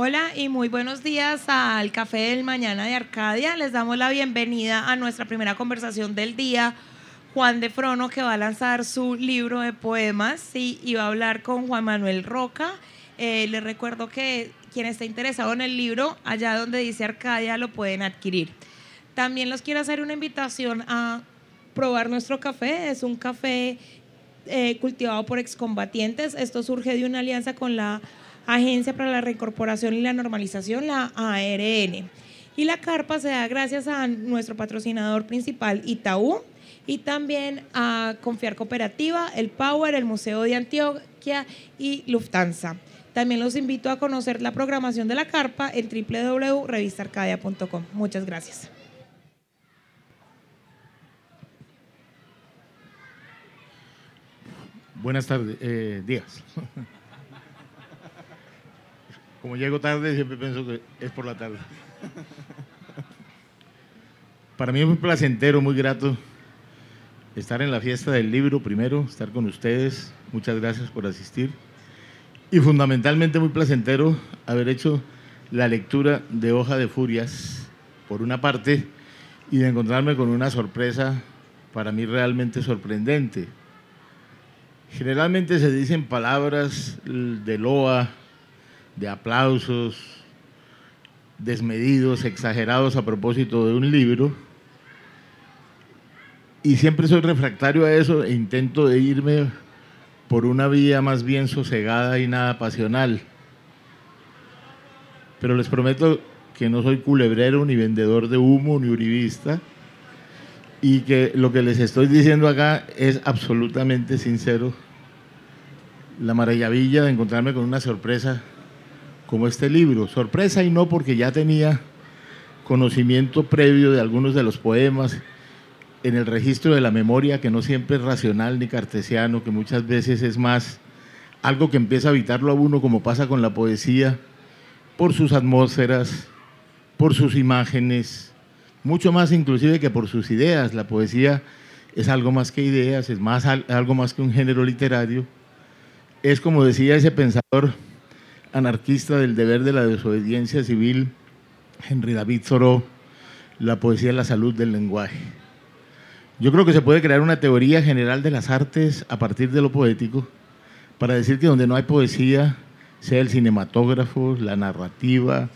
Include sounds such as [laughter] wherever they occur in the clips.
Hola y muy buenos días al Café del Mañana de Arcadia. Les damos la bienvenida a nuestra primera conversación del día. Juan de Frono, que va a lanzar su libro de poemas y, va a hablar con Juan Manuel Roca. Eh, les recuerdo que quien esté interesado en el libro, allá donde dice Arcadia, lo pueden adquirir. También los quiero hacer una invitación a probar nuestro café. Es un café eh, cultivado por excombatientes. Esto surge de una alianza con la Agencia para la Reincorporación y la Normalización, la ARN. Y la carpa se da gracias a nuestro patrocinador principal, Itaú, y también a Confiar Cooperativa, el Power, el Museo de Antioquia y Lufthansa. También los invito a conocer la programación de la carpa en www.revistarcadia.com. Muchas gracias. Buenas tardes, eh, días. [laughs] Como llego tarde, siempre pienso que es por la tarde. Para mí es muy placentero, muy grato estar en la fiesta del libro primero, estar con ustedes. Muchas gracias por asistir. Y fundamentalmente muy placentero haber hecho la lectura de Hoja de Furias, por una parte, y de encontrarme con una sorpresa para mí realmente sorprendente. Generalmente se dicen palabras de loa, de aplausos desmedidos, exagerados a propósito de un libro. Y siempre soy refractario a eso e intento irme por una vía más bien sosegada y nada pasional. Pero les prometo que no soy culebrero, ni vendedor de humo, ni uribista, y que lo que les estoy diciendo acá es absolutamente sincero. La maravilla de encontrarme con una sorpresa como este libro. Sorpresa y no porque ya tenía conocimiento previo de algunos de los poemas en el registro de la memoria, que no siempre es racional ni cartesiano, que muchas veces es más algo que empieza a habitarlo a uno, como pasa con la poesía, por sus atmósferas, por sus imágenes, mucho más inclusive que por sus ideas. La poesía es algo más que ideas, es más, algo más que un género literario. Es como decía ese pensador anarquista del deber de la desobediencia civil, Henry David Thoreau, la poesía es la salud del lenguaje. Yo creo que se puede crear una teoría general de las artes a partir de lo poético para decir que donde no hay poesía, sea el cinematógrafo, la narrativa,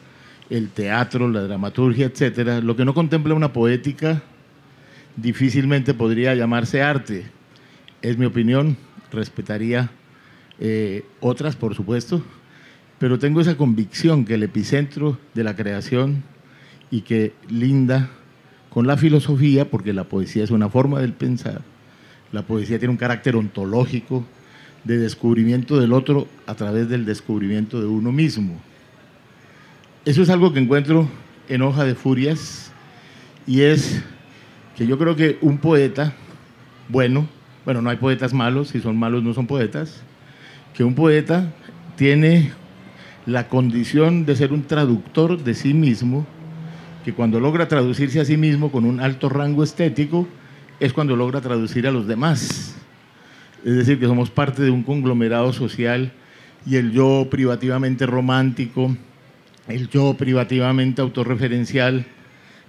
el teatro, la dramaturgia, etcétera, lo que no contempla una poética difícilmente podría llamarse arte. Es mi opinión, respetaría eh, otras, por supuesto, pero tengo esa convicción que el epicentro de la creación y que linda con la filosofía, porque la poesía es una forma del pensar, la poesía tiene un carácter ontológico de descubrimiento del otro a través del descubrimiento de uno mismo. Eso es algo que encuentro en Hoja de Furias y es que yo creo que un poeta bueno, bueno, no hay poetas malos, si son malos no son poetas, que un poeta tiene la condición de ser un traductor de sí mismo, que cuando logra traducirse a sí mismo con un alto rango estético, es cuando logra traducir a los demás. Es decir, que somos parte de un conglomerado social y el yo privativamente romántico, el yo privativamente autorreferencial,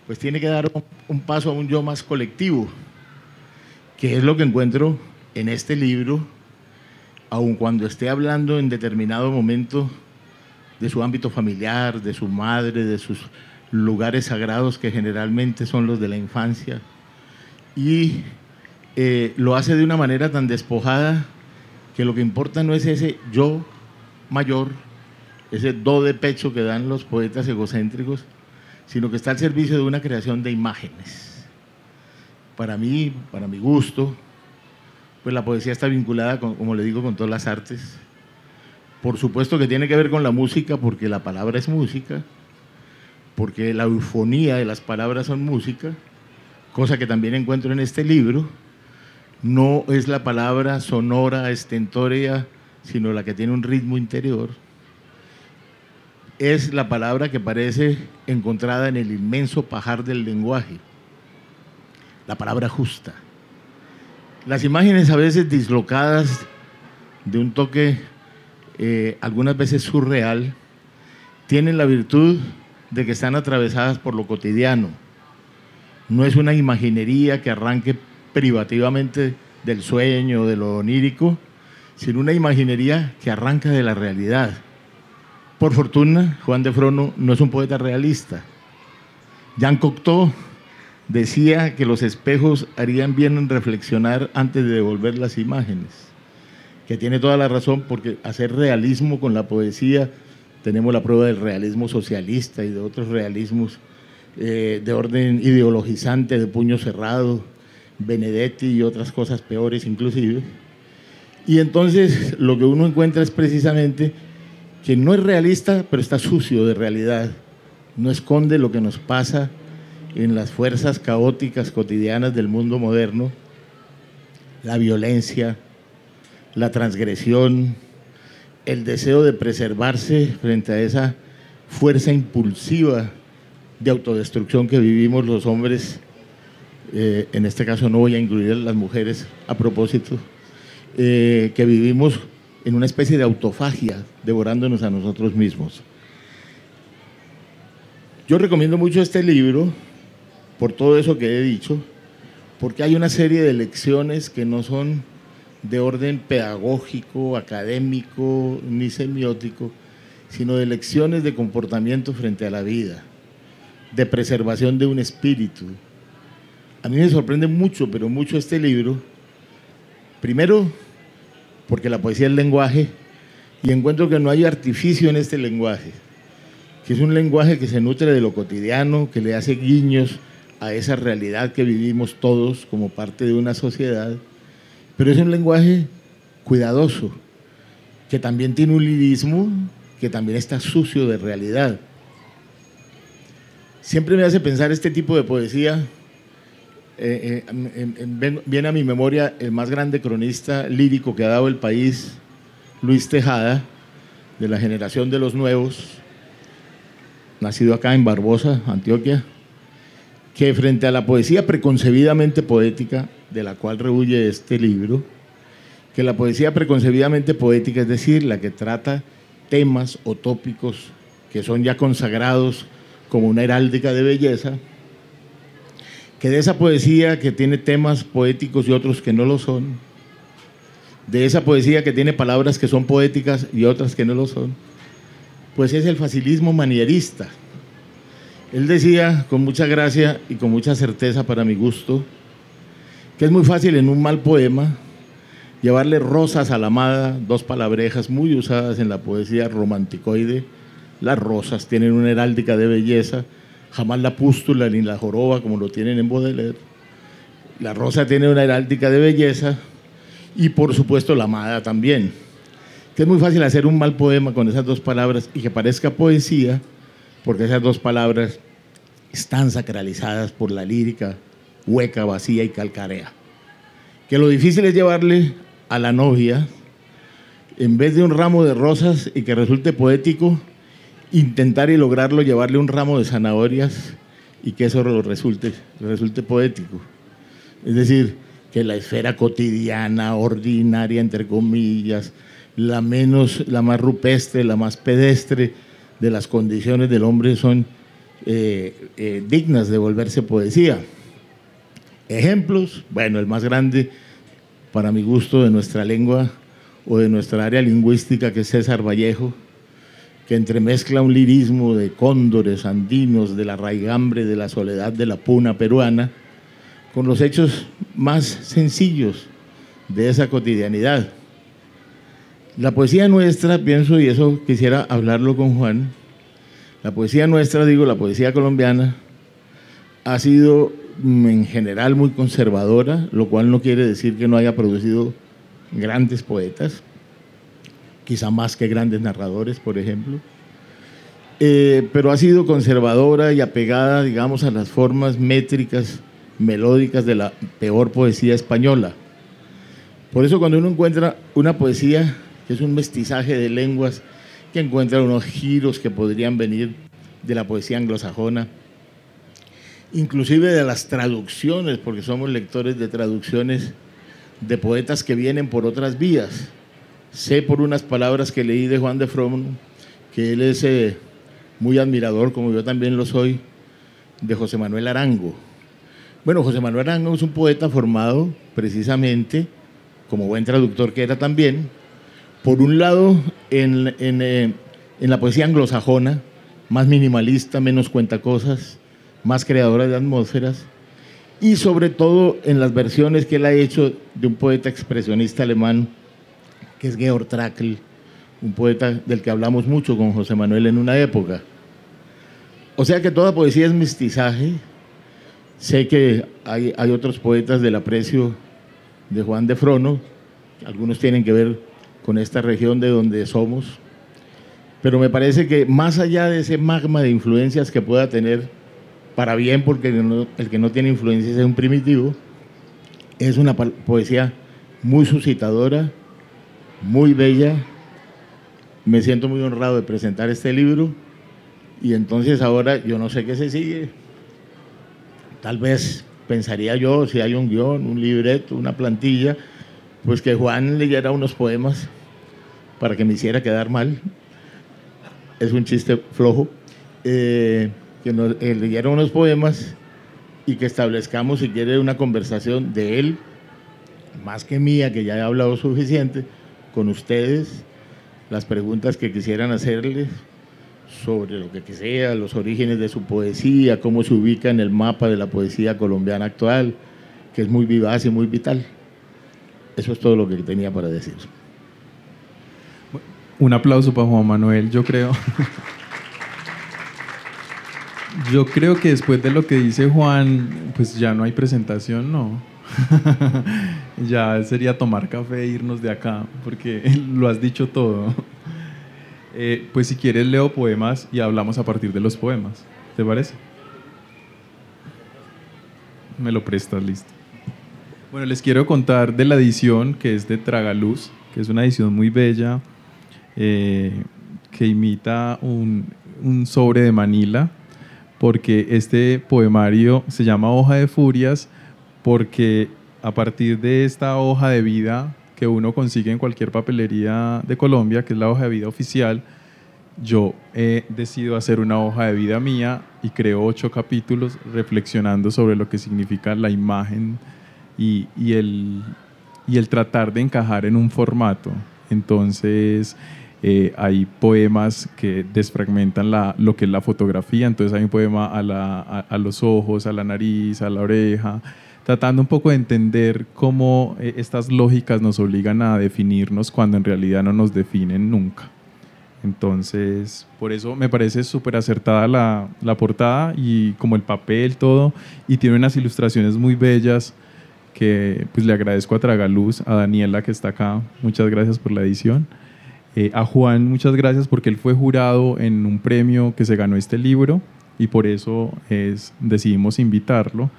pues tiene que dar un paso a un yo más colectivo, que es lo que encuentro en este libro, aun cuando esté hablando en determinado momento de su ámbito familiar, de su madre, de sus lugares sagrados que generalmente son los de la infancia, y eh, lo hace de una manera tan despojada que lo que importa no es ese yo mayor, ese do de pecho que dan los poetas egocéntricos, sino que está al servicio de una creación de imágenes. Para mí, para mi gusto, pues la poesía está vinculada, como le digo, con todas las artes. Por supuesto que tiene que ver con la música, porque la palabra es música, porque la eufonía de las palabras son música, cosa que también encuentro en este libro. No es la palabra sonora, estentórea, sino la que tiene un ritmo interior es la palabra que parece encontrada en el inmenso pajar del lenguaje, la palabra justa. Las imágenes a veces dislocadas de un toque eh, algunas veces surreal, tienen la virtud de que están atravesadas por lo cotidiano. No es una imaginería que arranque privativamente del sueño, de lo onírico, sino una imaginería que arranca de la realidad por fortuna, Juan de Frono no es un poeta realista. Jean Cocteau decía que los espejos harían bien en reflexionar antes de devolver las imágenes, que tiene toda la razón porque hacer realismo con la poesía, tenemos la prueba del realismo socialista y de otros realismos eh, de orden ideologizante, de puño cerrado, Benedetti y otras cosas peores inclusive. Y entonces lo que uno encuentra es precisamente que no es realista, pero está sucio de realidad. No esconde lo que nos pasa en las fuerzas caóticas cotidianas del mundo moderno, la violencia, la transgresión, el deseo de preservarse frente a esa fuerza impulsiva de autodestrucción que vivimos los hombres, eh, en este caso no voy a incluir a las mujeres a propósito, eh, que vivimos en una especie de autofagia, devorándonos a nosotros mismos. Yo recomiendo mucho este libro por todo eso que he dicho, porque hay una serie de lecciones que no son de orden pedagógico, académico ni semiótico, sino de lecciones de comportamiento frente a la vida, de preservación de un espíritu. A mí me sorprende mucho, pero mucho este libro. Primero, porque la poesía es lenguaje, y encuentro que no hay artificio en este lenguaje, que es un lenguaje que se nutre de lo cotidiano, que le hace guiños a esa realidad que vivimos todos como parte de una sociedad, pero es un lenguaje cuidadoso, que también tiene un lirismo, que también está sucio de realidad. Siempre me hace pensar este tipo de poesía eh, eh, viene a mi memoria el más grande cronista lírico que ha dado el país, Luis Tejada, de la generación de los nuevos, nacido acá en Barbosa, Antioquia, que frente a la poesía preconcebidamente poética, de la cual rehuye este libro, que la poesía preconcebidamente poética, es decir, la que trata temas o tópicos que son ya consagrados como una heráldica de belleza, que de esa poesía que tiene temas poéticos y otros que no lo son, de esa poesía que tiene palabras que son poéticas y otras que no lo son, pues es el facilismo manierista. Él decía con mucha gracia y con mucha certeza para mi gusto, que es muy fácil en un mal poema llevarle rosas a la amada, dos palabrejas muy usadas en la poesía romanticoide. Las rosas tienen una heráldica de belleza, jamás la pústula ni la joroba como lo tienen en Baudelaire. La rosa tiene una heráldica de belleza y por supuesto la amada también. Que es muy fácil hacer un mal poema con esas dos palabras y que parezca poesía, porque esas dos palabras están sacralizadas por la lírica hueca, vacía y calcarea. Que lo difícil es llevarle a la novia, en vez de un ramo de rosas y que resulte poético, intentar y lograrlo llevarle un ramo de zanahorias y que eso resulte, resulte poético. Es decir, que la esfera cotidiana, ordinaria, entre comillas, la menos, la más rupestre, la más pedestre de las condiciones del hombre son eh, eh, dignas de volverse poesía. Ejemplos, bueno, el más grande para mi gusto de nuestra lengua o de nuestra área lingüística, que es César Vallejo, que entremezcla un lirismo de cóndores andinos, de la raigambre, de la soledad de la puna peruana, con los hechos más sencillos de esa cotidianidad. La poesía nuestra, pienso, y eso quisiera hablarlo con Juan, la poesía nuestra, digo, la poesía colombiana, ha sido mm, en general muy conservadora, lo cual no quiere decir que no haya producido grandes poetas, quizá más que grandes narradores, por ejemplo, eh, pero ha sido conservadora y apegada, digamos, a las formas métricas, melódicas de la peor poesía española. Por eso cuando uno encuentra una poesía que es un mestizaje de lenguas, que encuentra unos giros que podrían venir de la poesía anglosajona, inclusive de las traducciones, porque somos lectores de traducciones de poetas que vienen por otras vías. Sé por unas palabras que leí de Juan de Fromm que él es eh, muy admirador, como yo también lo soy, de José Manuel Arango. Bueno, José Manuel Arango es un poeta formado precisamente, como buen traductor que era también, por un lado en, eh, en la poesía anglosajona, más minimalista, menos cuentacosas, más creadora de atmósferas, y sobre todo en las versiones que él ha hecho de un poeta expresionista alemán, que es Georg Trakl, un poeta del que hablamos mucho con José Manuel en una época. O sea que toda poesía es mestizaje. Sé que hay, hay otros poetas del aprecio de Juan de Frono, algunos tienen que ver con esta región de donde somos, pero me parece que más allá de ese magma de influencias que pueda tener, para bien, porque el que no tiene influencias es un primitivo, es una poesía muy suscitadora, muy bella. Me siento muy honrado de presentar este libro y entonces ahora yo no sé qué se sigue. Tal vez pensaría yo, si hay un guion, un libreto, una plantilla, pues que Juan leyera unos poemas para que me hiciera quedar mal. Es un chiste flojo. Eh, que nos eh, leyera unos poemas y que establezcamos, si quiere, una conversación de él, más que mía, que ya he hablado suficiente, con ustedes, las preguntas que quisieran hacerle sobre lo que sea, los orígenes de su poesía, cómo se ubica en el mapa de la poesía colombiana actual, que es muy vivaz y muy vital. Eso es todo lo que tenía para decir. Un aplauso para Juan Manuel, yo creo. Yo creo que después de lo que dice Juan, pues ya no hay presentación, no. [laughs] ya sería tomar café e irnos de acá, porque [laughs] lo has dicho todo. Eh, pues si quieres leo poemas y hablamos a partir de los poemas. ¿Te parece? Me lo prestas, listo. Bueno, les quiero contar de la edición que es de Tragaluz, que es una edición muy bella, eh, que imita un, un sobre de Manila porque este poemario se llama Hoja de Furias porque a partir de esta hoja de vida que uno consigue en cualquier papelería de Colombia, que es la hoja de vida oficial, yo he decidido hacer una hoja de vida mía y creo ocho capítulos reflexionando sobre lo que significa la imagen y, y, el, y el tratar de encajar en un formato. Entonces, eh, hay poemas que desfragmentan la, lo que es la fotografía, entonces hay un poema a, la, a, los ojos, a la nariz, a la oreja, tratando un poco de entender cómo eh, estas lógicas nos obligan a definirnos cuando en realidad no nos definen nunca. Entonces, por eso me parece súper acertada la, la, portada y como el papel, todo, y tiene unas ilustraciones muy bellas que pues le agradezco a Tragaluz, a Daniela que está acá, muchas gracias por la edición. Eh, a Juan, muchas gracias porque él fue jurado en un premio que se ganó este libro y por eso es, decidimos invitarlo.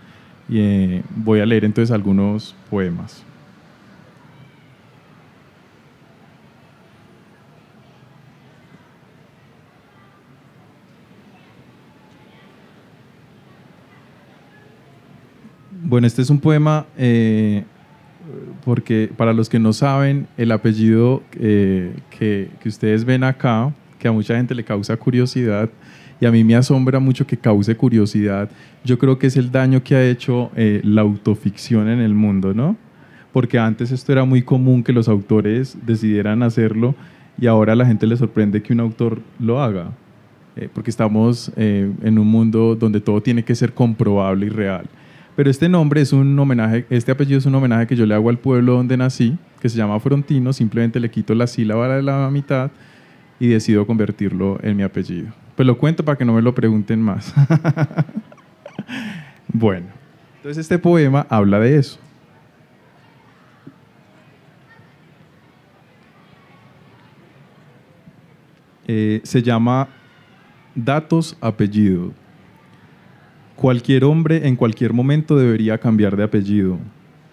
Y, eh, voy a leer entonces algunos poemas. Bueno, este es un poema eh, porque para los que no saben, el apellido eh, que, que, ustedes ven acá, que a mucha gente le causa curiosidad y a mí me asombra mucho que cause curiosidad. Yo creo que es el daño que ha hecho eh, la autoficción en el mundo, ¿no? Porque antes esto era muy común que los autores decidieran hacerlo y ahora a la gente le sorprende que un autor lo haga. Porque estamos en un mundo donde todo tiene que ser comprobable y real. Pero este nombre es un homenaje, este apellido es un homenaje que yo le hago al pueblo donde nací, que se llama Frontino, simplemente le quito la sílaba de la mitad y decido convertirlo en mi apellido. Pues lo cuento para que no me lo pregunten más. [laughs] bueno, entonces este poema habla de eso. Eh, se llama Datos Apellido. Cualquier hombre en cualquier momento debería cambiar de apellido.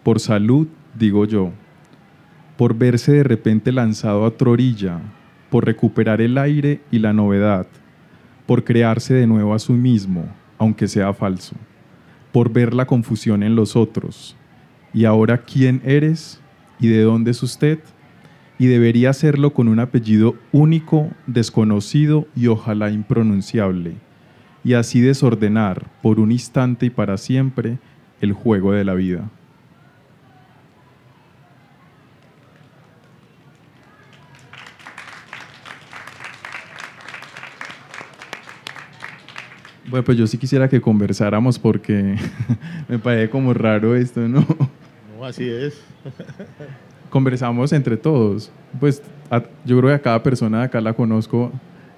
Por salud, digo yo. Por verse de repente lanzado a otra orilla. Por recuperar el aire y la novedad. Por crearse de nuevo a sí mismo, aunque sea falso. Por ver la confusión en los otros. ¿Y ahora quién eres? ¿Y de dónde es usted? y debería hacerlo con un apellido único, desconocido y ojalá impronunciable, y así desordenar por un instante y para siempre el juego de la vida. Bueno, pues yo sí quisiera que conversáramos porque [laughs] me parece como raro esto, ¿no? No, así es. conversamos entre todos. Pues yo creo que a cada persona de acá la conozco,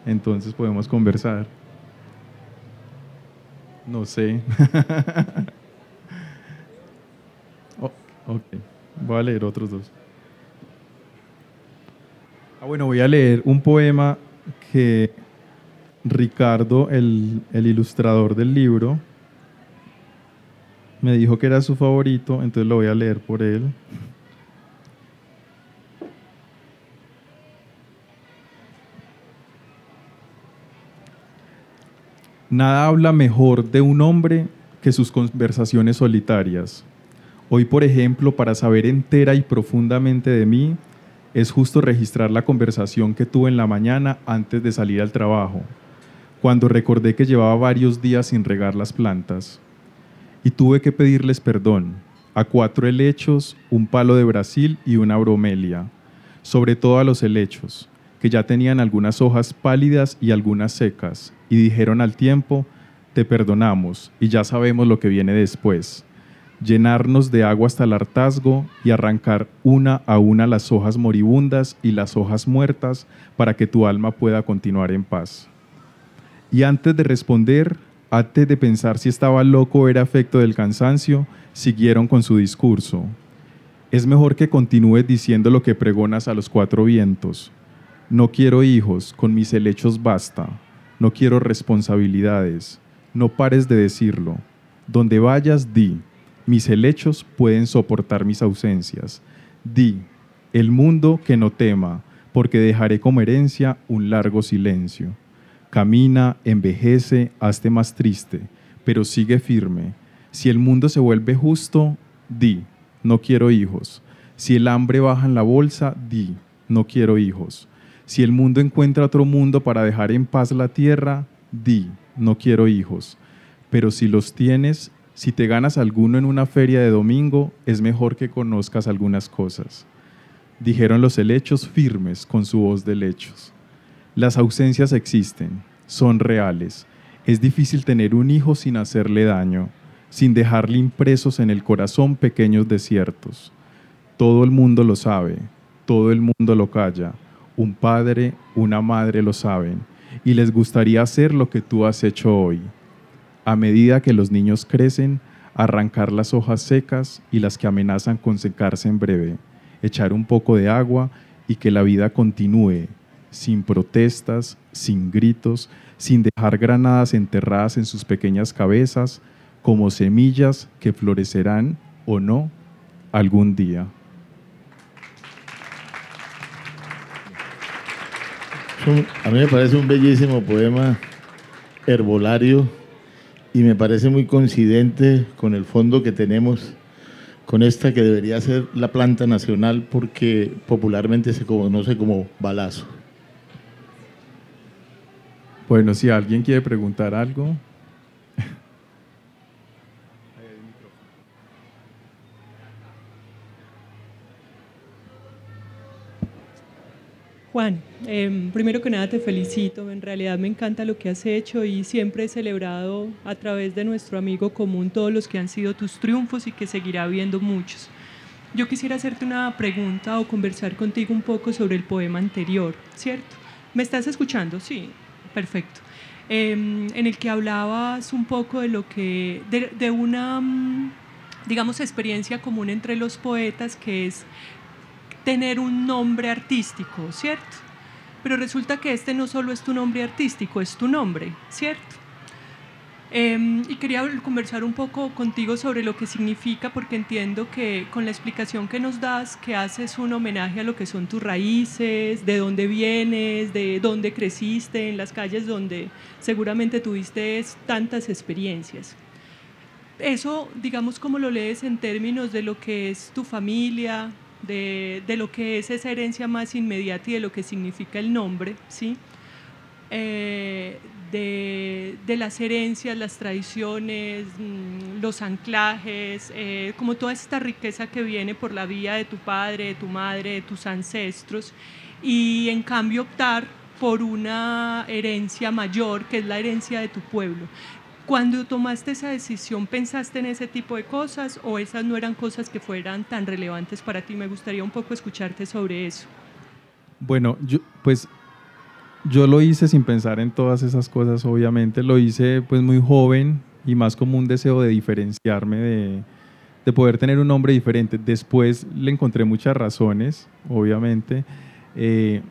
entonces podemos conversar. No sé. [laughs] oh, ok, voy a leer otros dos. Ah, bueno, voy a leer un poema que Ricardo, el, el ilustrador del libro, me dijo que era su favorito, entonces lo voy a leer por él. Nada habla mejor de un hombre que sus conversaciones solitarias. Hoy, por ejemplo, para saber entera y profundamente de mí, es justo registrar la conversación que tuve en la mañana antes de salir al trabajo, cuando recordé que llevaba varios días sin regar las plantas. Y tuve que pedirles perdón a cuatro helechos, un palo de Brasil y una bromelia, sobre todo a los helechos, que ya tenían algunas hojas pálidas y algunas secas, y dijeron al tiempo, te perdonamos y ya sabemos lo que viene después. Llenarnos de agua hasta el hartazgo y arrancar una a una las hojas moribundas y las hojas muertas para que tu alma pueda continuar en paz. Y antes de responder, antes de pensar si estaba loco o era efecto del cansancio, siguieron con su discurso. Es mejor que continúes diciendo lo que pregonas a los cuatro vientos no quiero hijos, con mis helechos basta. No quiero responsabilidades. No pares de decirlo. Donde vayas, di. Mis helechos pueden soportar mis ausencias. Di, el mundo que no tema, porque dejaré como herencia un largo silencio. Camina, envejece, hazte más triste, pero sigue firme. Si el mundo se vuelve justo, di, no quiero hijos. Si el hambre baja en la bolsa, di, no quiero hijos. Si el mundo encuentra otro mundo para dejar en paz la tierra, di, no quiero hijos. Pero si los tienes, si te ganas alguno en una feria de domingo, es mejor que conozcas algunas cosas. Dijeron los helechos firmes con su voz de lechos. Las ausencias existen, son reales. Es difícil tener un hijo sin hacerle daño, sin dejarle impresos en el corazón pequeños desiertos. Todo el mundo lo sabe, todo el mundo lo calla un padre, una madre lo saben y les gustaría hacer lo que tú has hecho hoy. A medida que los niños crecen, arrancar las hojas secas y las que amenazan con secarse en breve, echar un poco de agua y que la vida continúe, sin protestas, sin gritos, sin dejar granadas enterradas en sus pequeñas cabezas, como semillas que florecerán o no algún día. A mí me parece un bellísimo poema herbolario y me parece muy coincidente con el fondo que tenemos con esta que debería ser la planta nacional porque popularmente se conoce como balazo. Bueno, si alguien quiere preguntar algo. Juan, em, primero que nada te felicito, en realidad me encanta lo que has hecho y siempre he celebrado a través de nuestro amigo común todos los que han sido tus triunfos y que seguirá habiendo muchos. Yo quisiera hacerte una pregunta o conversar contigo un poco sobre el poema anterior, ¿cierto? ¿Me estás escuchando? Sí, perfecto. Em, en el que hablabas un poco de lo que, de, de una, mm, digamos, experiencia común entre los poetas, que es tener un nombre artístico, ¿cierto? Pero resulta que este no solo es tu nombre artístico, es tu nombre, ¿cierto? Em, y quería conversar un poco contigo sobre lo que significa, porque entiendo que con la explicación que nos das, que haces un homenaje a lo que son tus raíces, de dónde vienes, de dónde creciste, en las calles donde seguramente tuviste tantas experiencias. Eso, digamos, como lo lees en términos de lo que es tu familia, de, de, lo que es esa herencia más inmediata y de lo que significa el nombre, ¿sí? Eh, de, de, las herencias, las tradiciones, mm, los anclajes, eh, como toda esta riqueza que viene por la vía de tu padre, de tu madre, de tus ancestros, y en cambio optar por una herencia mayor, que es la herencia de tu pueblo. Cuando tomaste esa decisión, ¿pensaste en ese tipo de cosas o esas no eran cosas que fueran tan relevantes para ti? Me gustaría un poco escucharte sobre eso. Bueno, yo, pues yo lo hice sin pensar en todas esas cosas, obviamente. Lo hice pues muy joven y más como un deseo de diferenciarme, de, de poder tener un nombre diferente. Después le encontré muchas razones, obviamente. Eh,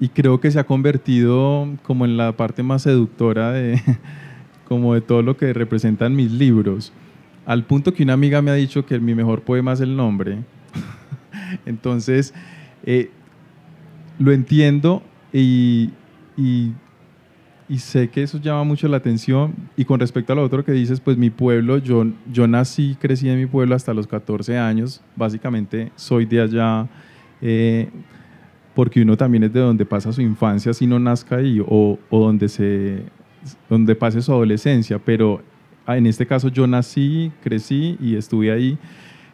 y creo que se ha convertido como en la parte más seductora de como de todo lo que representan mis libros, al punto que una amiga me ha dicho que mi mejor poema es el nombre. [laughs] Entonces, eh, lo entiendo y, sé que eso llama mucho la atención. Y con respecto a lo otro que dices, pues mi pueblo, yo, yo nací, crecí en mi pueblo hasta los 14 años, básicamente soy de allá. Eh, porque uno también es de donde pasa su infancia si no nazca ahí o donde se donde pase su adolescencia, pero ah, en este caso yo nací, crecí y estuve ahí.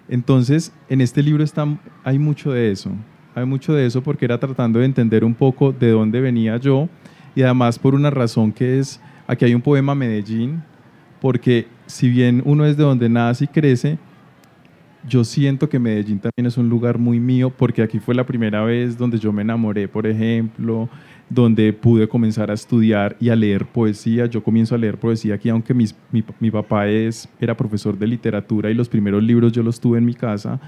Entonces, en este libro está, hay mucho de eso, hay mucho de eso porque era tratando de entender un poco de dónde venía yo y además por una razón que es, aquí hay un poema Medellín, porque si bien uno es de donde nace y crece, yo siento que Medellín también es un lugar muy mío porque aquí fue la primera vez donde yo me enamoré, por ejemplo, donde pude comenzar a estudiar y a leer poesía. Yo comienzo a leer poesía aquí, aunque mi, mi, papá es, era profesor de literatura y los primeros libros yo los tuve en mi casa,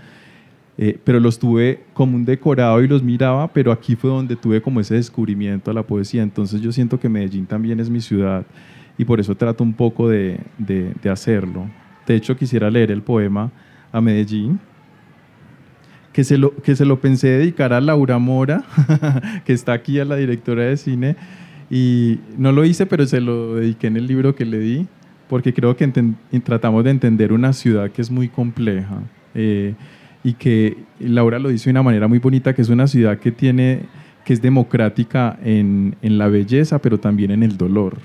eh, pero los tuve como un decorado y los miraba, pero aquí fue donde tuve como ese descubrimiento a la poesía. Entonces yo siento que Medellín también es mi ciudad y por eso trato un poco de, de, de hacerlo. De hecho, quisiera leer el poema a Medellín que se lo, que se lo pensé dedicar a Laura Mora, [laughs] que está aquí a la directora de cine, y no lo hice, pero se lo dediqué en el libro que le di, porque creo que tratamos de entender una ciudad que es muy compleja eh, y que Laura lo dice de una manera muy bonita, que es una ciudad que tiene que es democrática en, en la belleza, pero también en el dolor.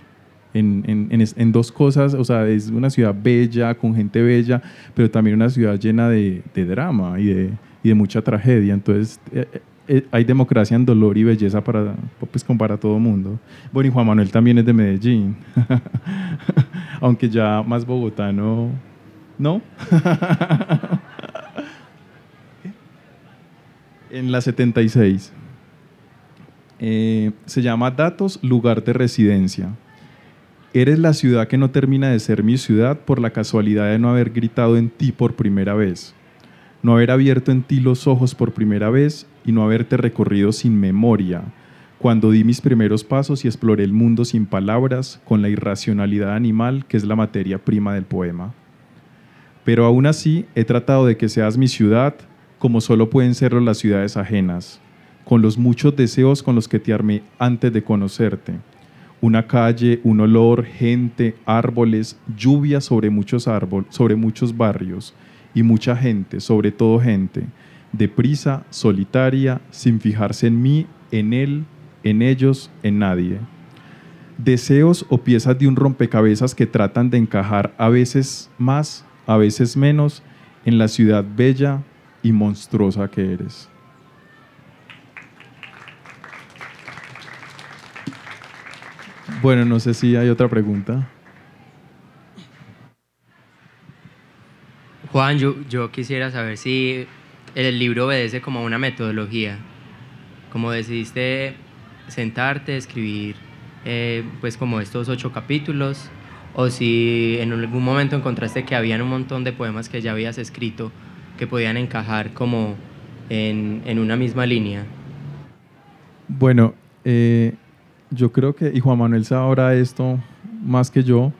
En, dos cosas, o sea, es una ciudad bella, con gente bella, pero también una ciudad llena de, drama y de, y de mucha tragedia. Entonces, eh, eh, eh, hay democracia en dolor y belleza para, pues, para todo mundo. Bueno, y Juan Manuel también es de Medellín, [laughs] aunque ya más bogotano, ¿no? [laughs] en la 76. se llama Datos, lugar de residencia. Eres la ciudad que no termina de ser mi ciudad por la casualidad de no haber gritado en ti por primera vez no haber abierto en ti los ojos por primera vez y no haberte recorrido sin memoria, cuando di mis primeros pasos y exploré el mundo sin palabras, con la irracionalidad animal que es la materia prima del poema. Pero aún así he tratado de que seas mi ciudad como solo pueden serlo las ciudades ajenas, con los muchos deseos con los que te armé antes de conocerte. Una calle, un olor, gente, árboles, lluvia sobre muchos árboles, sobre muchos barrios, y mucha gente, sobre todo gente, deprisa, solitaria, sin fijarse en mí, en él, en ellos, en nadie. deseos o piezas de un rompecabezas que tratan de encajar a veces más, a veces menos, en la ciudad bella y monstruosa que eres. Bueno, no sé si hay otra pregunta. Juan, yo, yo quisiera saber si el libro obedece como una metodología, como decidiste sentarte, escribir eh, pues como estos ocho capítulos, o si en algún momento encontraste que habían un montón de poemas que ya habías escrito que podían encajar como en, en una misma línea. Bueno, eh, yo creo que, y Juan Manuel sabrá esto más que yo,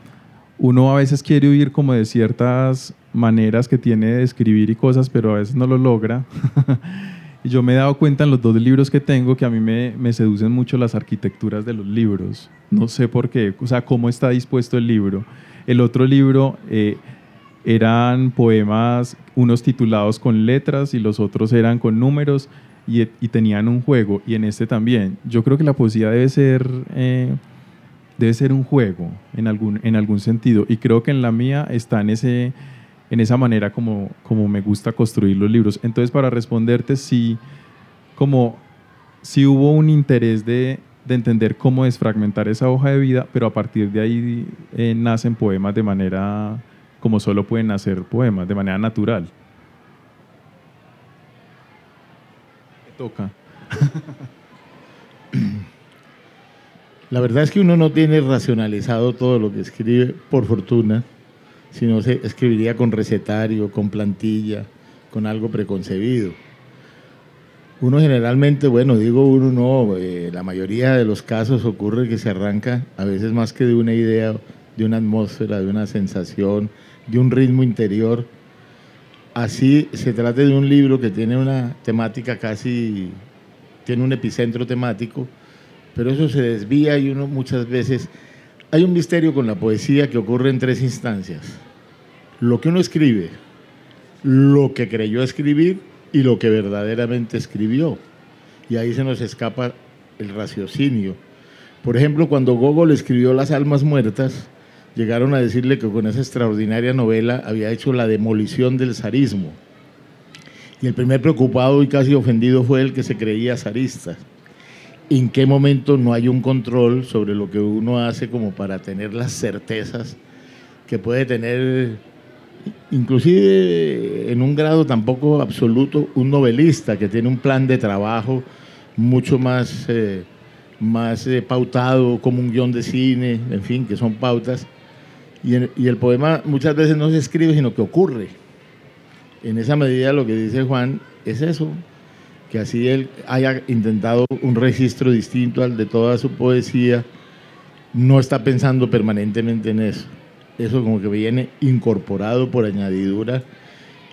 uno a veces quiere huir como de ciertas maneras que tiene de escribir y cosas, pero a veces no lo logra. [laughs] y yo me he dado cuenta en los dos libros que tengo que a mí me, me, seducen mucho las arquitecturas de los libros. No sé por qué, o sea, cómo está dispuesto el libro. El otro libro eh, eran poemas, unos titulados con letras y los otros eran con números y, tenían un juego. Y en este también. Yo creo que la poesía debe ser... Eh, debe ser un juego en algún, en algún sentido. Y creo que en la mía está en ese, en esa manera como, como me gusta construir los libros. Entonces, para responderte, sí, como si hubo un interés de, de, entender cómo desfragmentar esa hoja de vida, pero a partir de ahí eh, nacen poemas de manera como solo pueden nacer poemas, de manera natural. Toca. La verdad es que uno no tiene racionalizado todo lo que escribe, por fortuna si no se escribiría con recetario, con plantilla, con algo preconcebido. Uno generalmente, bueno, digo uno no, eh, la mayoría de los casos ocurre que se arranca a veces más que de una idea, de una atmósfera, de una sensación, de un ritmo interior. Así se trata de un libro que tiene una temática casi, tiene un epicentro temático, pero eso se desvía y uno muchas veces hay un misterio con la poesía que ocurre en tres instancias. Lo que uno escribe, lo que creyó escribir y lo que verdaderamente escribió. Y ahí se nos escapa el raciocinio. Por ejemplo, cuando Gogol escribió Las Almas Muertas, llegaron a decirle que con esa extraordinaria novela había hecho la demolición del zarismo. Y el primer preocupado y casi ofendido fue el que se creía zarista en qué momento no hay un control sobre lo que uno hace como para tener las certezas que puede tener, inclusive en un grado tampoco absoluto, un novelista que tiene un plan de trabajo mucho más, eh, más eh, pautado como un guion de cine, en fin, que son pautas. Y, y el poema muchas veces no se escribe, sino que ocurre. En esa medida lo que dice Juan es eso, que así él haya intentado un registro distinto al de toda su poesía, no está pensando permanentemente en eso. Eso como que viene incorporado por añadidura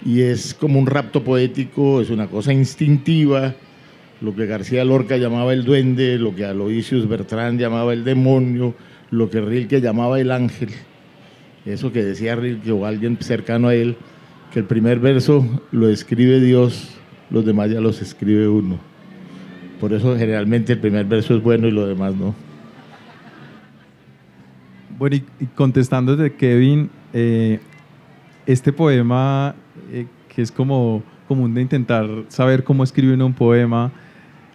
y es como un rapto poético, es una cosa instintiva, lo que García Lorca llamaba el duende, lo que Aloysius Bertrand llamaba el demonio, lo que Rilke llamaba el ángel. Eso que decía Rilke o alguien cercano a él, que el primer verso lo escribe Dios los demás ya los escribe uno. Por eso generalmente el primer verso es bueno y lo demás no. Bueno, y, contestando de Kevin, eh, este poema, eh, que es como común de intentar saber cómo escribe uno un poema,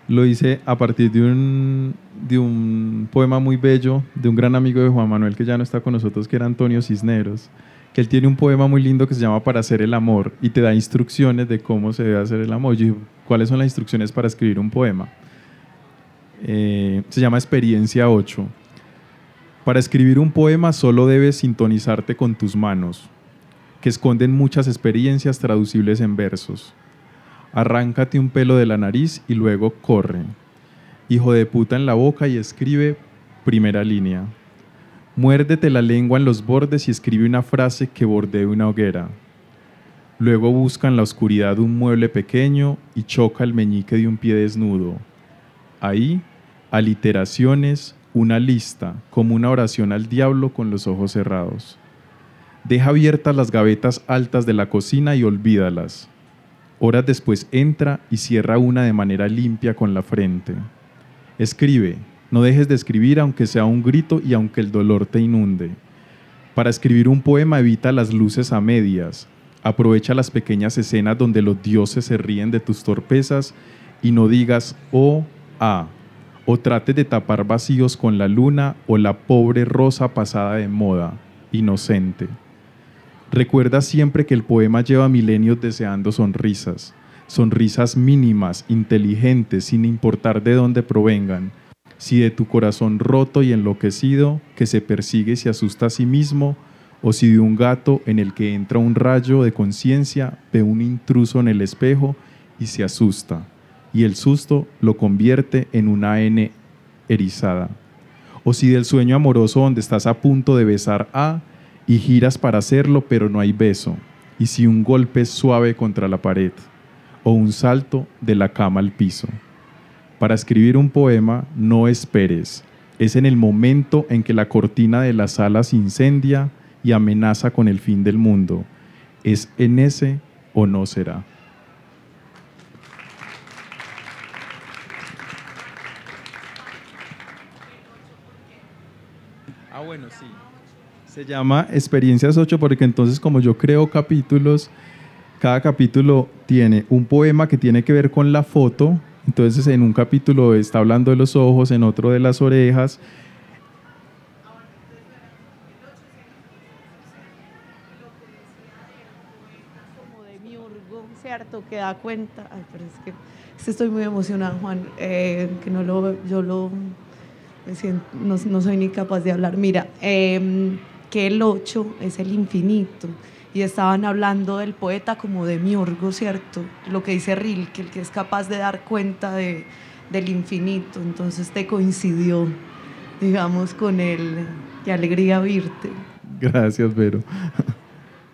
lo hice a partir de un, de un poema muy bello de un gran amigo de Juan Manuel que ya no está con nosotros, que era Antonio Cisneros que él tiene un poema muy lindo que se llama Para hacer el amor y te da instrucciones de cómo se debe hacer el amor. Yo ¿cuáles son las instrucciones para escribir un poema? Eh, se llama Experiencia 8. Para escribir un poema solo debes sintonizarte con tus manos, que esconden muchas experiencias traducibles en versos. Arráncate un pelo de la nariz y luego corre. Hijo de puta en la boca y escribe primera línea. Muérdete la lengua en los bordes y escribe una frase que bordee una hoguera. Luego busca en la oscuridad un mueble pequeño y choca el meñique de un pie desnudo. Ahí, aliteraciones, una lista, como una oración al diablo con los ojos cerrados. Deja abiertas las gavetas altas de la cocina y olvídalas. Horas después entra y cierra una de manera limpia con la frente. Escribe, No dejes de escribir aunque sea un grito y aunque el dolor te inunde. Para escribir un poema evita las luces a medias. Aprovecha las pequeñas escenas donde los dioses se ríen de tus torpezas y no digas oh, ah, o trate de tapar vacíos con la luna o la pobre rosa pasada de moda, inocente. Recuerda siempre que el poema lleva milenios deseando sonrisas, sonrisas mínimas, inteligentes, sin importar de dónde provengan. Si de tu corazón roto y enloquecido, que se persigue y se asusta a sí mismo, o si de un gato en el que entra un rayo de conciencia, ve un intruso en el espejo y se asusta, y el susto lo convierte en una N erizada. O si del sueño amoroso donde estás a punto de besar a y giras para hacerlo, pero no hay beso, y si un golpe suave contra la pared, o un salto de la cama al piso. Para escribir un poema, no esperes. Es en el momento en que la cortina de la sala se incendia y amenaza con el fin del mundo. Es en ese o no será. Ah, bueno, sí. Se llama Experiencias 8 porque entonces como yo creo capítulos, cada capítulo tiene un poema que tiene que ver con la foto. Entonces en un capítulo está hablando de los ojos, en otro de las orejas. ¿cierto? Que da cuenta. Ay, pero es que, es que estoy muy emocionada, Juan, eh, que no lo, yo lo, no, no soy ni capaz de hablar. Mira, em, que el 8 es el infinito. Y estaban hablando del poeta como de miurgo, ¿cierto? Lo que dice Rilke, el que es capaz de dar cuenta de, del infinito. Entonces te coincidió, digamos, con el... Qué alegría oírte. Gracias, Vero.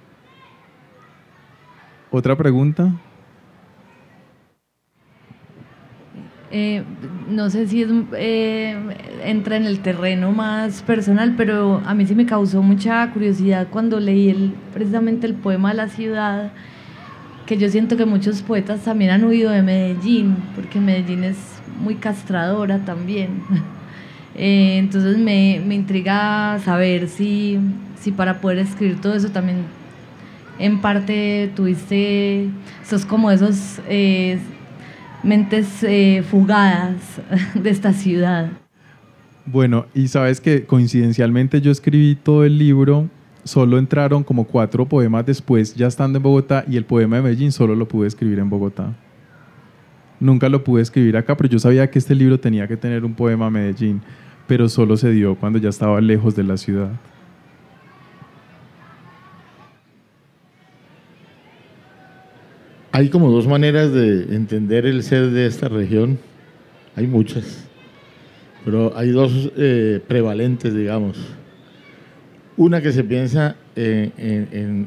[laughs] ¿Otra pregunta? Eh, no sé si eh, entra en el terreno más personal, pero a mí sí me causó mucha curiosidad cuando leí precisamente el poema La ciudad, que yo siento que muchos poetas también han huido de Medellín, porque Medellín es muy castradora también. [laughs] Eh, entonces me, me intriga saber si, si para poder escribir todo eso también en parte tuviste, sos como esos mentes eh, fugadas de esta ciudad. Bueno, y sabes que coincidencialmente yo escribí todo el libro, solo entraron como cuatro poemas después, ya estando en Bogotá, y el poema de Medellín solo lo pude escribir en Bogotá. Nunca lo pude escribir acá, pero yo sabía que este libro tenía que tener un poema Medellín, pero solo se dio cuando ya estaba lejos de la ciudad. Hay como dos maneras de entender el ser de esta región. Hay muchas, pero hay dos eh, prevalentes, digamos. Una que se piensa eh,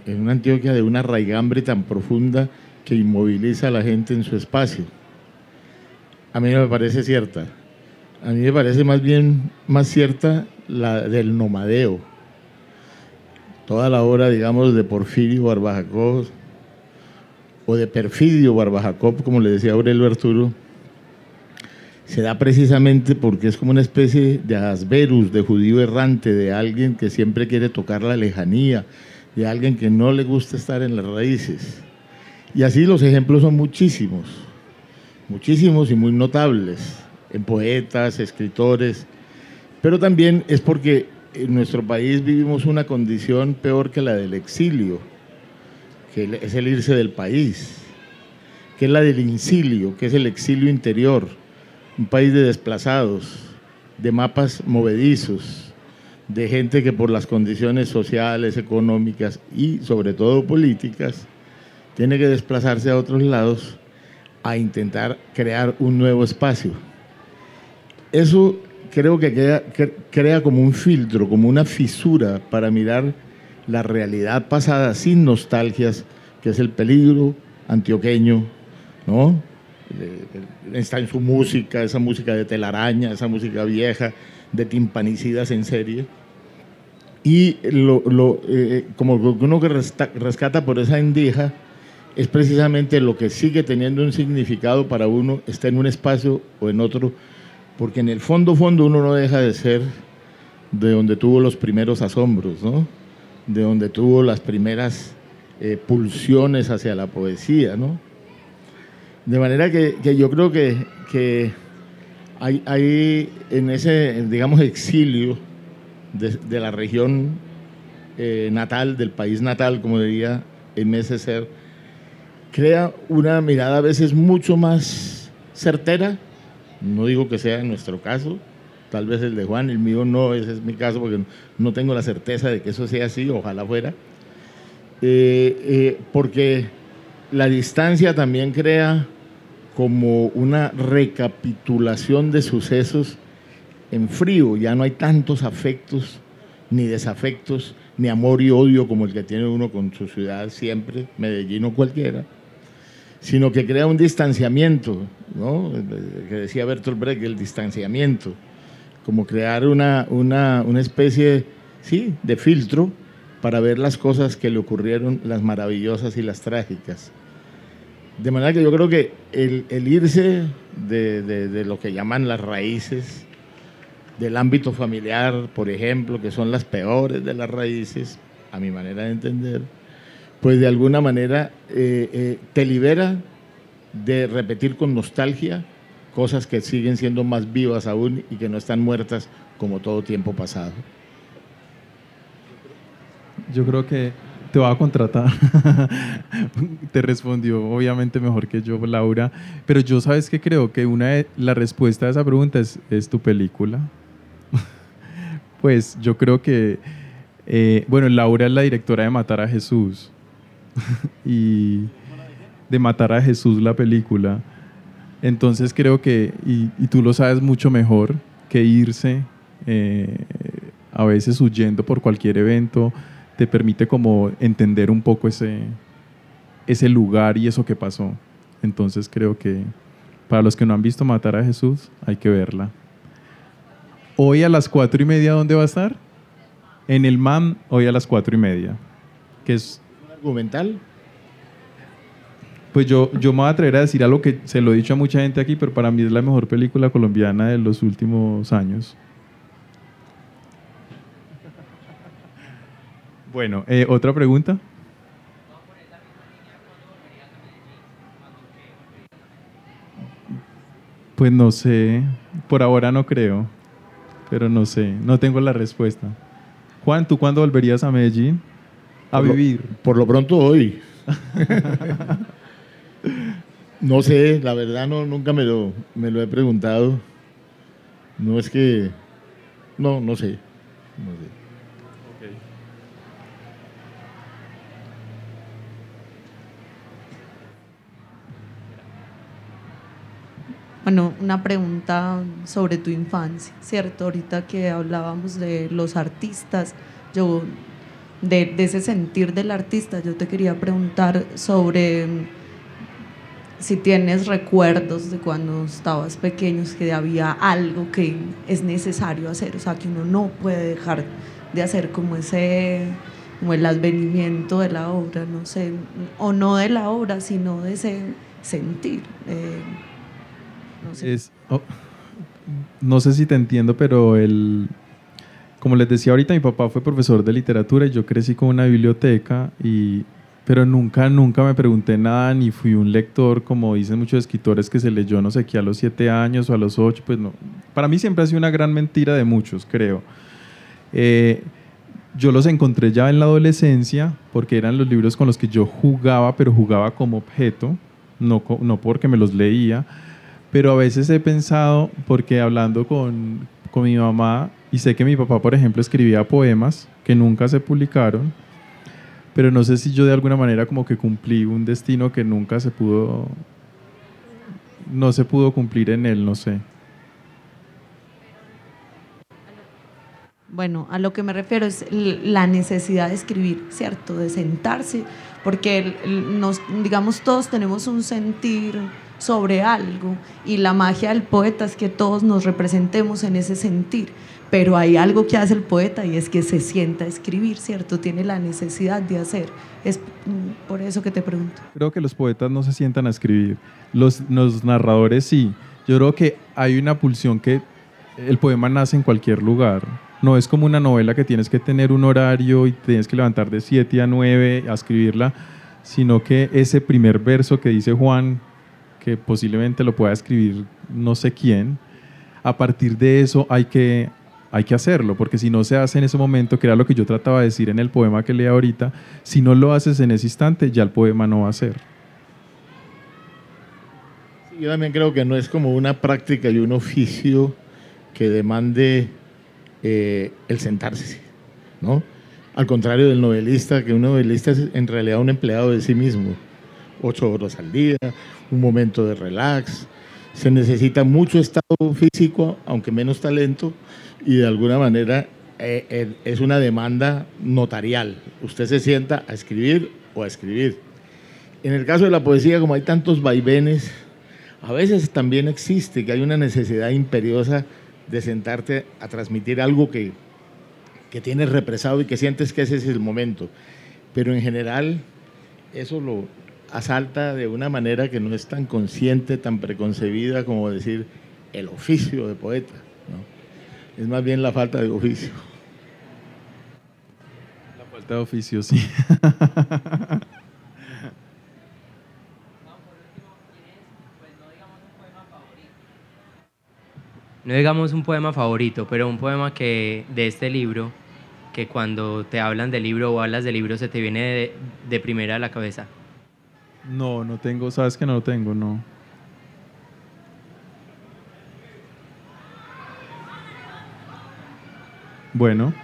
en, una Antioquia de una raigambre tan profunda que inmoviliza a la gente en su espacio. A mí no me parece cierta. A mí me parece más bien más cierta la del nomadeo. Toda la obra, digamos, de Porfirio Barbajacó, o de Perfidio Barbajacop, como le decía Aurelio Arturo, se da precisamente porque es como una especie de asverus, de judío errante, de alguien que siempre quiere tocar la lejanía, de alguien que no le gusta estar en las raíces. Y así los ejemplos son muchísimos, muchísimos y muy notables, en poetas, escritores, pero también es porque en nuestro país vivimos una condición peor que la del exilio que es el irse del país, que es la del incilio, que es el exilio interior, un país de desplazados, de mapas movedizos, de gente que por las condiciones sociales, económicas y sobre todo políticas, tiene que desplazarse a otros lados a intentar crear un nuevo espacio. Eso creo que crea como un filtro, como una fisura para mirar la realidad pasada sin nostalgias, que es el peligro antioqueño, ¿no? Eh, Está en su música, esa música de telaraña, esa música vieja, de timpanicidas en serie. Y lo, lo, eh, como uno que rescata por esa endija es precisamente lo que sigue teniendo un significado para uno, está en un espacio o en otro, porque en el fondo, fondo uno no deja de ser de donde tuvo los primeros asombros, ¿no? De donde tuvo las primeras eh, pulsiones hacia la poesía. ¿no? De manera que, que yo creo que, que hay, hay, en ese, digamos, exilio de, de la región eh, natal, del país natal, como diría M.S. Ser, crea una mirada a veces mucho más certera, no digo que sea en nuestro caso, tal vez el de Juan, el mío no, ese es mi caso porque no tengo la certeza de que eso sea así, ojalá fuera, eh, eh, porque la distancia también crea como una recapitulación de sucesos en frío, ya no hay tantos afectos ni desafectos, ni amor y odio como el que tiene uno con su ciudad siempre, Medellín o cualquiera, sino que crea un distanciamiento, ¿no? que decía Bertolt Brecht, el distanciamiento, como crear una, una, una especie sí, de filtro para ver las cosas que le ocurrieron, las maravillosas y las trágicas. De manera que yo creo que el, el irse de, de, lo que llaman las raíces, del ámbito familiar, por ejemplo, que son las peores de las raíces, a mi manera de entender, pues de alguna manera eh, eh, te libera de repetir con nostalgia cosas que siguen siendo más vivas aún y que no están muertas como todo tiempo pasado. Yo creo que te va a contratar. [laughs] te respondió obviamente mejor que yo, Laura. Pero yo sabes que creo que una de, la respuesta a esa pregunta es, es tu película. [laughs] pues yo creo que, eh, bueno, Laura es la directora de Matar a Jesús. [laughs] y de Matar a Jesús la película. Entonces creo que, y, tú lo sabes mucho mejor, que irse eh, a veces huyendo por cualquier evento te permite como entender un poco ese, ese lugar y eso que pasó. Entonces creo que para los que no han visto Matar a Jesús, hay que verla. Hoy a las cuatro y media, ¿dónde va a estar? En el MAM, hoy a las cuatro y media. Que es... ¿Un argumental? Pues yo, yo me voy a atrever a decir algo que se lo he dicho a mucha gente aquí, pero para mí es la mejor película colombiana de los últimos años. Bueno, eh, ¿otra pregunta? Pues no sé, por ahora no creo, pero no sé, no tengo la respuesta. Juan, ¿tú cuándo volverías a Medellín a por vivir? Lo, por lo pronto hoy. [laughs] no sé, la verdad no, nunca me lo, me lo he preguntado. No es que... No, no sé. No sé. Bueno, una pregunta sobre tu infancia, ¿cierto? Ahorita que hablábamos de los artistas, yo, de, de, ese sentir del artista, yo te quería preguntar sobre si tienes recuerdos de cuando estabas pequeños, que había algo que es necesario hacer, o sea, que uno no puede dejar de hacer como ese, como el advenimiento de la obra, no sé, o no de la obra, sino de ese sentir. Eh, no sé. Oh, no sé si te entiendo, pero el, como les decía ahorita, mi papá fue profesor de literatura y yo crecí con una biblioteca, y, pero nunca, nunca me pregunté nada ni fui un lector, como dicen muchos escritores que se leyó no sé qué a los siete años o a los ocho, pues no. Para mí siempre ha sido una gran mentira de muchos, creo. Eh, yo los encontré ya en la adolescencia porque eran los libros con los que yo jugaba, pero jugaba como objeto, no, no porque me los leía pero a veces he pensado, porque hablando con, con mi mamá, y sé que mi papá, por ejemplo, escribía poemas que nunca se publicaron, pero no sé si yo de alguna manera como que cumplí un destino que nunca se pudo, no se pudo cumplir en él, no sé. Bueno, a lo que me refiero es la necesidad de escribir, ¿cierto? De sentarse, porque nos, digamos todos tenemos un sentir sobre algo y la magia del poeta es que todos nos representemos en ese sentir, pero hay algo que hace el poeta y es que se sienta a escribir, ¿cierto? Tiene la necesidad de hacer. Es por eso que te pregunto. Creo que los poetas no se sientan a escribir, los, los narradores sí, Yo creo que hay una pulsión que el poema nace en cualquier lugar. No es como una novela que tienes que tener un horario y tienes que levantar de 7 a 9 a escribirla, sino que ese primer verso que dice Juan, que posiblemente lo pueda escribir no sé quién, a partir de eso hay que, hay que hacerlo, porque si no se hace en ese momento, que era lo que yo trataba de decir en el poema que leí ahorita, si no lo haces en ese instante, ya el poema no va a ser. Yo también creo que no es como una práctica y un oficio que demande eh, el sentarse, ¿no? Al contrario del novelista, que un novelista es en realidad un empleado de sí mismo. Ocho horas al día, un momento de relax. Se necesita mucho estado físico, aunque menos talento, y de alguna manera eh, es una demanda notarial. Usted se sienta a escribir o a escribir. En el caso de la poesía, como hay tantos vaivenes, a veces también existe que hay una necesidad imperiosa de sentarte a transmitir algo que, que tienes represado y que sientes que ese es el momento. Pero en general eso lo asalta de una manera que no es tan consciente, tan preconcebida como decir el oficio de poeta. Es más bien la falta de oficio. La falta de oficio, sí. no digamos un poema favorito, pero un poema que de este libro, que cuando te hablan del libro o hablas del libro se te viene de, de primera a la cabeza. No, no tengo, sabes que no lo tengo, no. Bueno,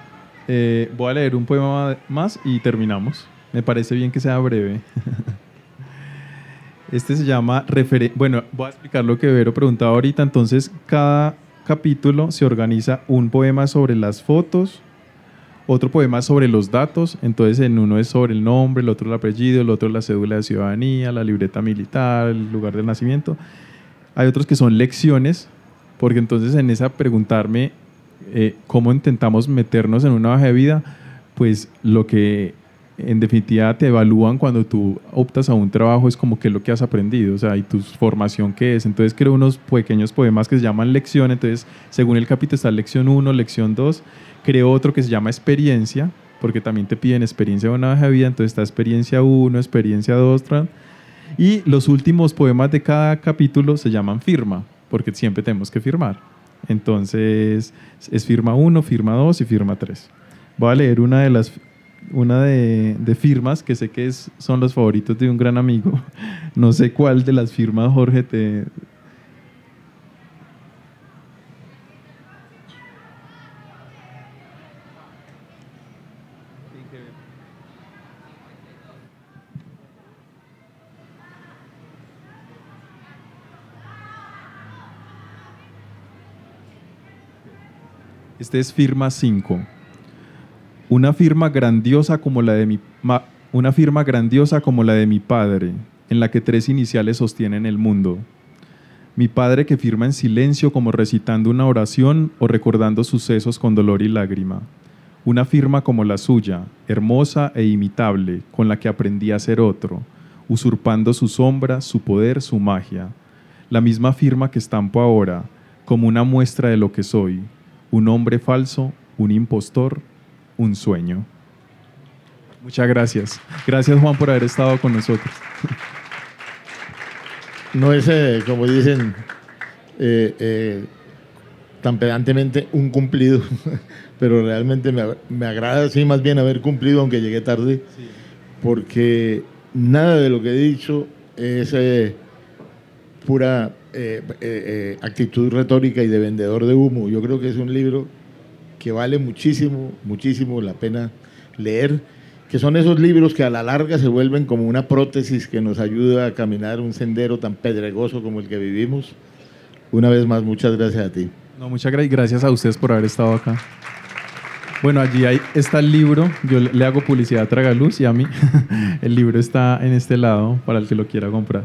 eh, voy a leer un poema más y terminamos. Me parece bien que sea breve. [laughs] Este se llama Bueno, voy a explicar lo que Vero preguntaba ahorita. Entonces, cada capítulo se organiza un poema sobre las fotos, otro poema sobre los datos, entonces en uno es sobre el nombre, el otro el apellido, el otro la cédula de ciudadanía, la libreta militar, el lugar del nacimiento. Hay otros que son lecciones, porque entonces en esa preguntarme eh, cómo intentamos meternos en una hoja de vida, pues lo que en definitiva te evalúan cuando tú optas a un trabajo, es como que lo que has aprendido, o sea, y tu formación qué es. Entonces creo unos pequeños poemas que se llaman lección, entonces según el capítulo está lección 1, lección 2, creo otro que se llama experiencia, porque también te piden experiencia de una hoja de vida, entonces está experiencia 1, experiencia 2, y los últimos poemas de cada capítulo se llaman firma, porque siempre tenemos que firmar. Entonces es firma 1, firma 2 y firma 3. Voy a leer una de las una de, firmas que sé que es, son los favoritos de un gran amigo. [laughs] No sé cuál de las firmas, Jorge, te... Este es firma 5 una firma grandiosa como la de mi una firma grandiosa como la de mi padre, en la que tres iniciales sostienen el mundo. Mi padre que firma en silencio como recitando una oración o recordando sucesos con dolor y lágrima. Una firma como la suya, hermosa e imitable, con la que aprendí a ser otro, usurpando su sombra, su poder, su magia. La misma firma que estampo ahora, como una muestra de lo que soy, un hombre falso, un impostor, un sueño. Muchas gracias. Gracias Juan por haber estado con nosotros. [laughs] No es, eh, como dicen, eh, eh, tan pedantemente un cumplido, [laughs] pero realmente me, agrada sí más bien haber cumplido aunque llegué tarde, porque nada de lo que he dicho es pura actitud retórica y de vendedor de humo. Yo creo que es un libro que vale muchísimo, muchísimo la pena leer, que son esos libros que a la larga se vuelven como una prótesis que nos ayuda a caminar un sendero tan pedregoso como el que vivimos. Una vez más, muchas gracias a ti. No, muchas gracias a ustedes por haber estado acá. Bueno, allí está el libro, yo le hago publicidad a Tragaluz y a mí. [laughs] el libro está en este lado para el que lo quiera comprar.